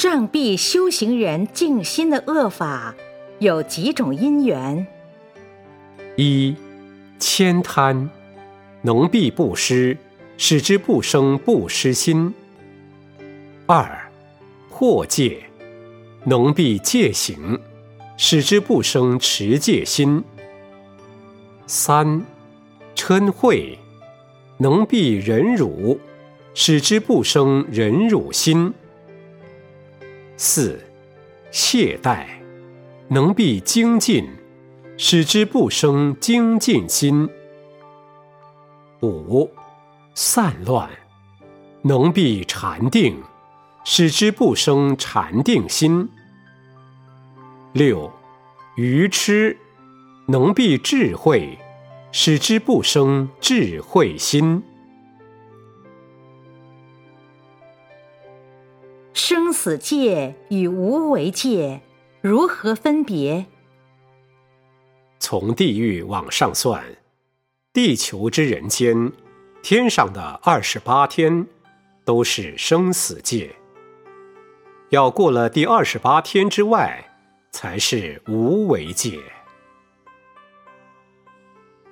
障蔽修行人静心的恶法有几种因缘？一、悭贪，能避布施，使之不生不施心；二、破戒，能避戒行，使之不生持戒心；三、嗔恚，能避忍辱，使之不生忍辱心；四、懈怠，能避精进。使之不生精进心。五、散乱，能避禅定，使之不生禅定心。六、愚痴，能避智慧，使之不生智慧心。生死界与无为界如何分别？从地狱往上算，地球之人间，天上的二十八天，都是生死界。要过了第二十八天之外，才是无为界。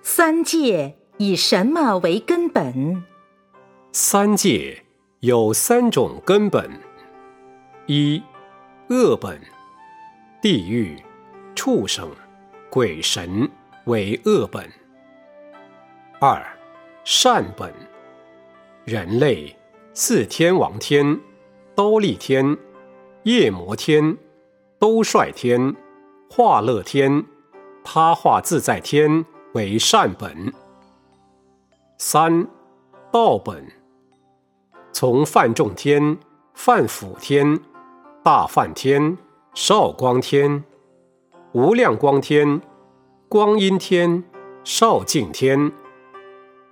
三界以什么为根本？三界有三种根本：一、恶本，地狱、畜生。鬼神为恶本。二，善本。人类、四天王天、兜率天、夜摩天、兜率天、化乐天、他化自在天为善本。三，道本。从梵众天、梵辅天、大梵天、少光天。无量光天、光阴天、少净天、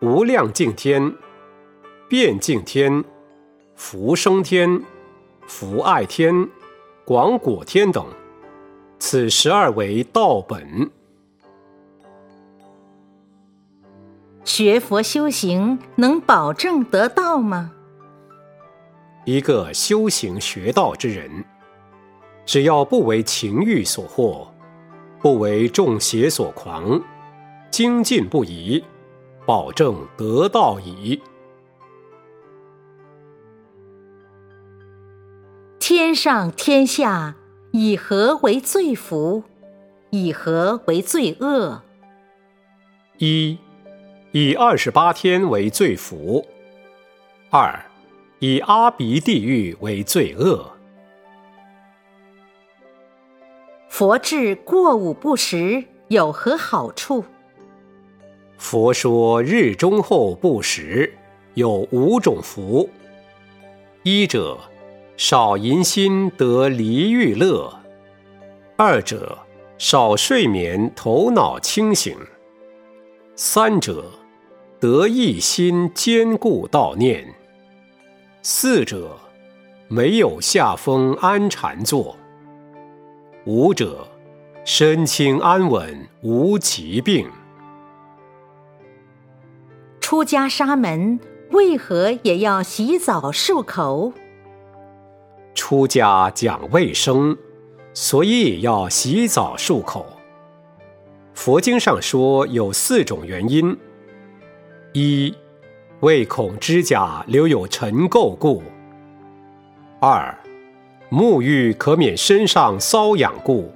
无量净天、变净天、福生天、福爱天、广果天等，此十二为道本。学佛修行能保证得道吗？一个修行学道之人，只要不为情欲所惑。不为众邪所狂，精进不移，保证得道矣。天上天下，以何为罪福？以何为罪恶？一，以二十八天为罪福；二，以阿鼻地狱为罪恶。佛治过午不食有何好处？佛说日中后不食有五种福：一者少淫心得离欲乐；二者少睡眠头脑清醒；三者得一心坚固道念；四者没有下风安禅坐。五者，身轻安稳，无疾病。出家沙门为何也要洗澡漱口？出家讲卫生，所以要洗澡漱口。佛经上说有四种原因：一，为恐指甲留有尘垢故；二。沐浴可免身上瘙痒故。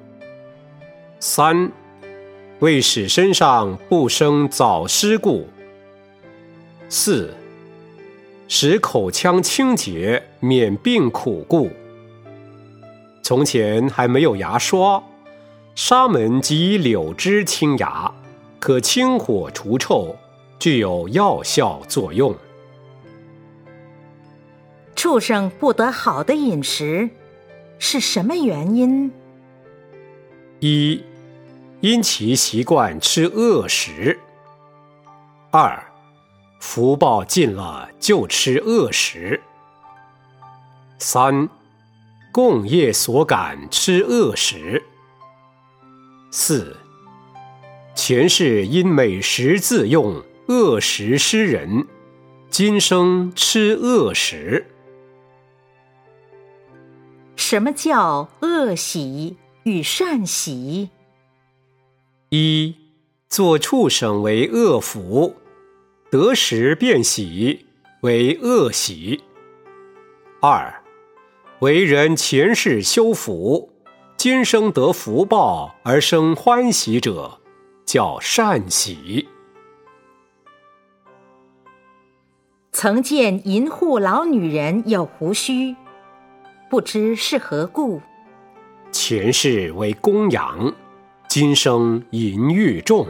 三，为使身上不生早湿故。四，使口腔清洁，免病苦故。从前还没有牙刷，沙门即柳枝清牙，可清火除臭，具有药效作用。畜生不得好的饮食。是什么原因？一，因其习惯吃恶食；二，福报尽了就吃恶食；三，共业所感吃恶食；四，前世因美食自用恶食诗人，今生吃恶食。什么叫恶喜与善喜？一，做畜生为恶福，得时便喜为恶喜。二，为人前世修福，今生得福报而生欢喜者，叫善喜。曾见银户老女人有胡须，不知是何故。前世为公养。今生淫欲重。